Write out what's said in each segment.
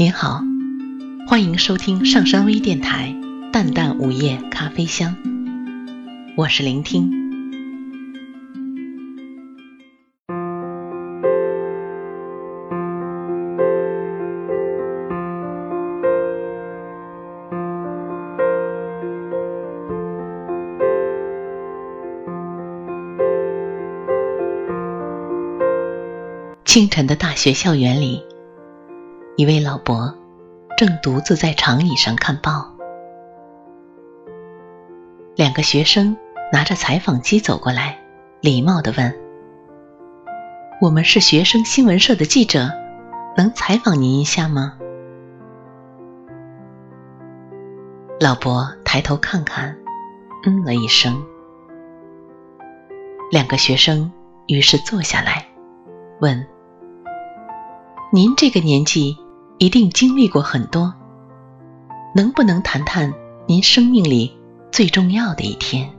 您好，欢迎收听上山微电台《淡淡午夜咖啡香》，我是聆听。清晨的大学校园里。一位老伯正独自在长椅上看报，两个学生拿着采访机走过来，礼貌地问：“我们是学生新闻社的记者，能采访您一下吗？”老伯抬头看看，嗯了一声。两个学生于是坐下来，问：“您这个年纪？”一定经历过很多，能不能谈谈您生命里最重要的一天？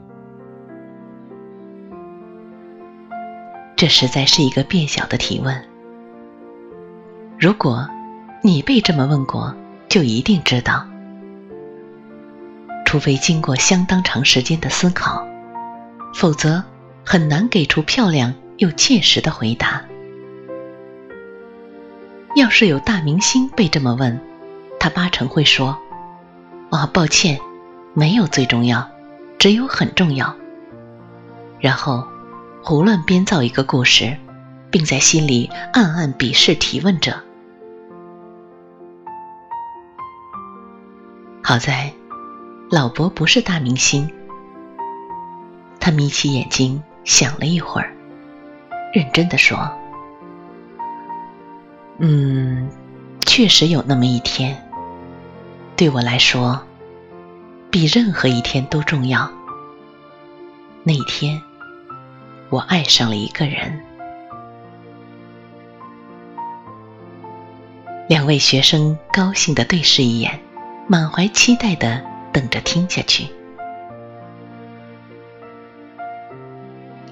这实在是一个变小的提问。如果你被这么问过，就一定知道，除非经过相当长时间的思考，否则很难给出漂亮又切实的回答。是有大明星被这么问，他八成会说：“啊，抱歉，没有最重要，只有很重要。”然后胡乱编造一个故事，并在心里暗暗鄙视提问者。好在老伯不是大明星，他眯起眼睛想了一会儿，认真的说。嗯，确实有那么一天，对我来说，比任何一天都重要。那一天，我爱上了一个人。两位学生高兴的对视一眼，满怀期待的等着听下去。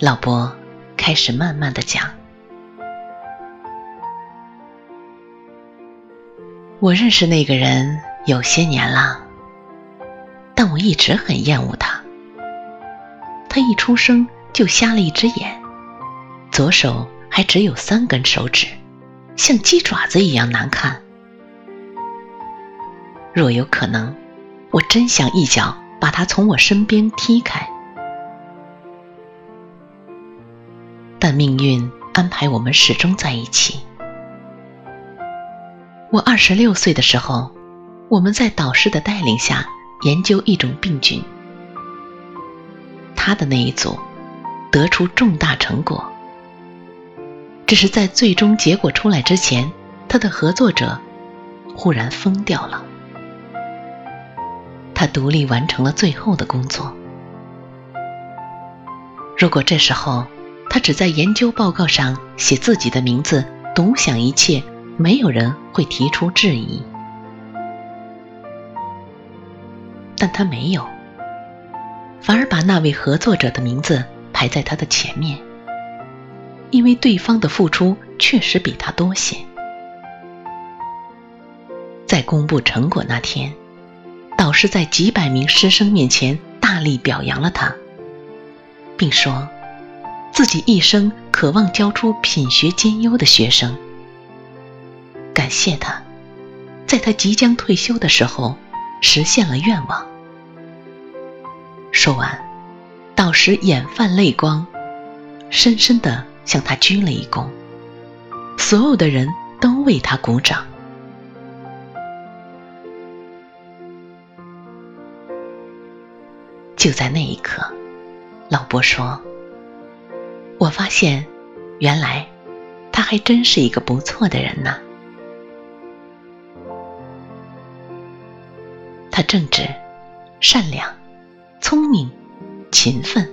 老伯开始慢慢的讲。我认识那个人有些年了，但我一直很厌恶他。他一出生就瞎了一只眼，左手还只有三根手指，像鸡爪子一样难看。若有可能，我真想一脚把他从我身边踢开。但命运安排我们始终在一起。我二十六岁的时候，我们在导师的带领下研究一种病菌。他的那一组得出重大成果，只是在最终结果出来之前，他的合作者忽然疯掉了。他独立完成了最后的工作。如果这时候他只在研究报告上写自己的名字，独享一切。没有人会提出质疑，但他没有，反而把那位合作者的名字排在他的前面，因为对方的付出确实比他多些。在公布成果那天，导师在几百名师生面前大力表扬了他，并说自己一生渴望教出品学兼优的学生。感谢他，在他即将退休的时候实现了愿望。说完，导师眼泛泪光，深深的向他鞠了一躬。所有的人都为他鼓掌。就在那一刻，老伯说：“我发现，原来他还真是一个不错的人呢。”他正直、善良、聪明、勤奋，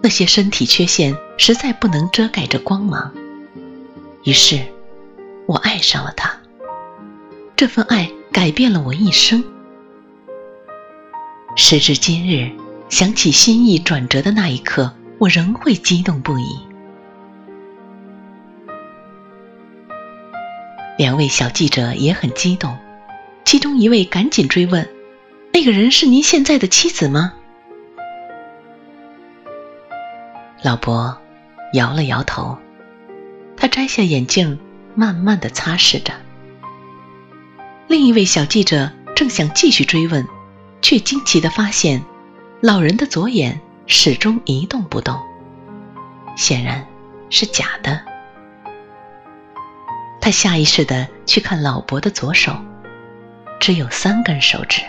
那些身体缺陷实在不能遮盖着光芒。于是，我爱上了他。这份爱改变了我一生。时至今日，想起心意转折的那一刻，我仍会激动不已。两位小记者也很激动，其中一位赶紧追问：“那个人是您现在的妻子吗？”老伯摇了摇头，他摘下眼镜，慢慢的擦拭着。另一位小记者正想继续追问，却惊奇的发现，老人的左眼始终一动不动，显然是假的。他下意识的去看老伯的左手，只有三根手指。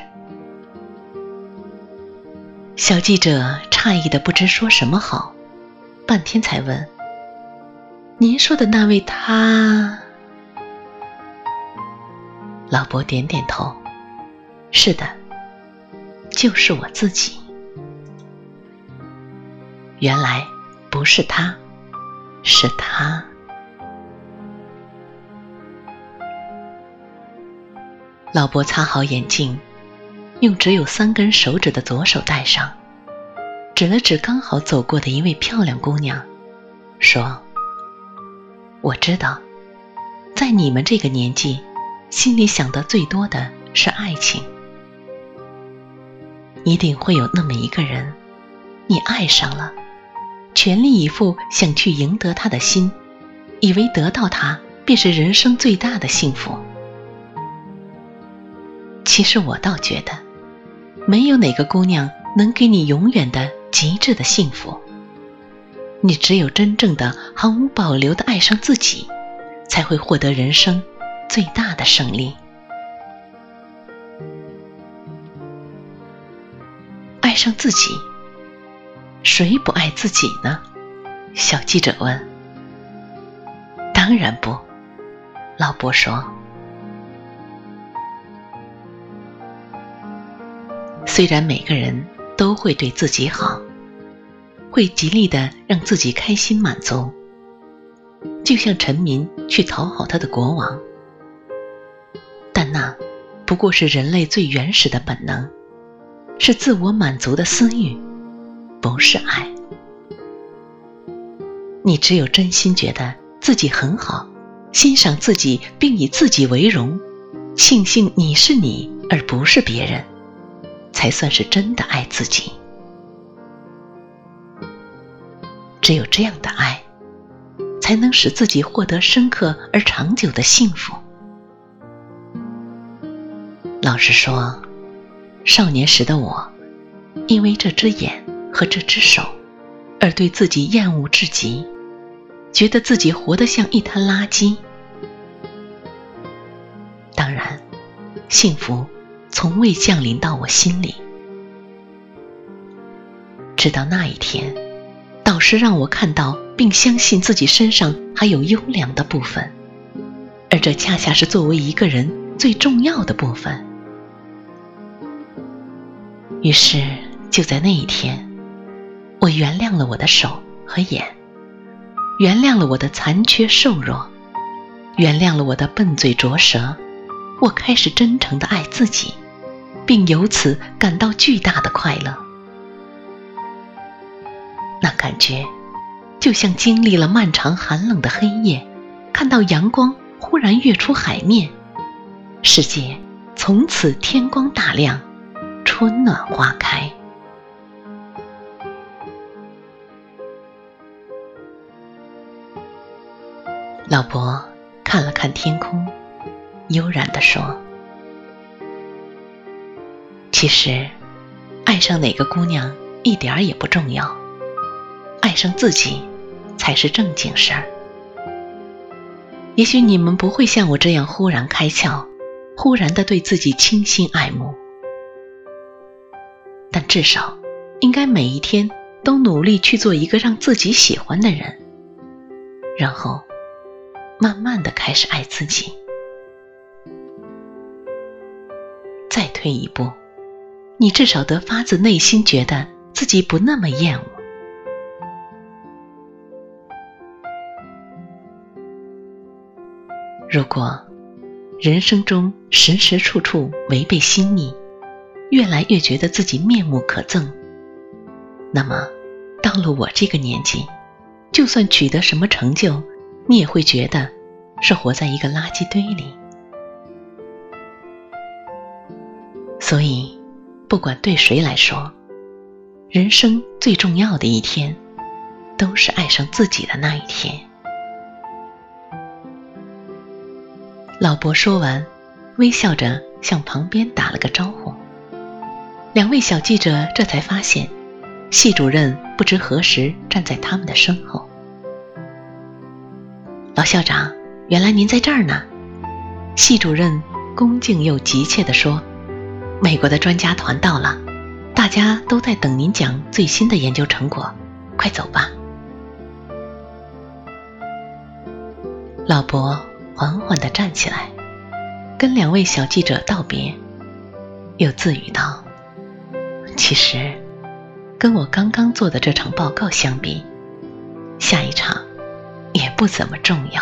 小记者诧异的不知说什么好，半天才问：“您说的那位他？”老伯点点头：“是的，就是我自己。原来不是他，是他。”老伯擦好眼镜，用只有三根手指的左手戴上，指了指刚好走过的一位漂亮姑娘，说：“我知道，在你们这个年纪，心里想的最多的是爱情。一定会有那么一个人，你爱上了，全力以赴想去赢得他的心，以为得到他便是人生最大的幸福。”其实我倒觉得，没有哪个姑娘能给你永远的极致的幸福。你只有真正的毫无保留的爱上自己，才会获得人生最大的胜利。爱上自己，谁不爱自己呢？小记者问。当然不，老伯说。虽然每个人都会对自己好，会极力的让自己开心满足，就像臣民去讨好他的国王，但那不过是人类最原始的本能，是自我满足的私欲，不是爱。你只有真心觉得自己很好，欣赏自己并以自己为荣，庆幸你是你而不是别人。才算是真的爱自己。只有这样的爱，才能使自己获得深刻而长久的幸福。老实说，少年时的我，因为这只眼和这只手，而对自己厌恶至极，觉得自己活得像一滩垃圾。当然，幸福。从未降临到我心里，直到那一天，导师让我看到并相信自己身上还有优良的部分，而这恰恰是作为一个人最重要的部分。于是，就在那一天，我原谅了我的手和眼，原谅了我的残缺瘦弱，原谅了我的笨嘴拙舌，我开始真诚的爱自己。并由此感到巨大的快乐，那感觉就像经历了漫长寒冷的黑夜，看到阳光忽然跃出海面，世界从此天光大亮，春暖花开。老伯看了看天空，悠然地说。其实，爱上哪个姑娘一点儿也不重要，爱上自己才是正经事儿。也许你们不会像我这样忽然开窍，忽然的对自己倾心爱慕，但至少应该每一天都努力去做一个让自己喜欢的人，然后慢慢的开始爱自己。再退一步。你至少得发自内心觉得自己不那么厌恶。如果人生中时时处处违背心意，越来越觉得自己面目可憎，那么到了我这个年纪，就算取得什么成就，你也会觉得是活在一个垃圾堆里。所以，不管对谁来说，人生最重要的一天，都是爱上自己的那一天。老伯说完，微笑着向旁边打了个招呼。两位小记者这才发现，系主任不知何时站在他们的身后。老校长，原来您在这儿呢。系主任恭敬又急切地说：“美国的专家团到了，大家都在等您讲最新的研究成果，快走吧。”老伯缓缓地站起来，跟两位小记者道别，又自语道：“其实，跟我刚刚做的这场报告相比，下一场……”也不怎么重要。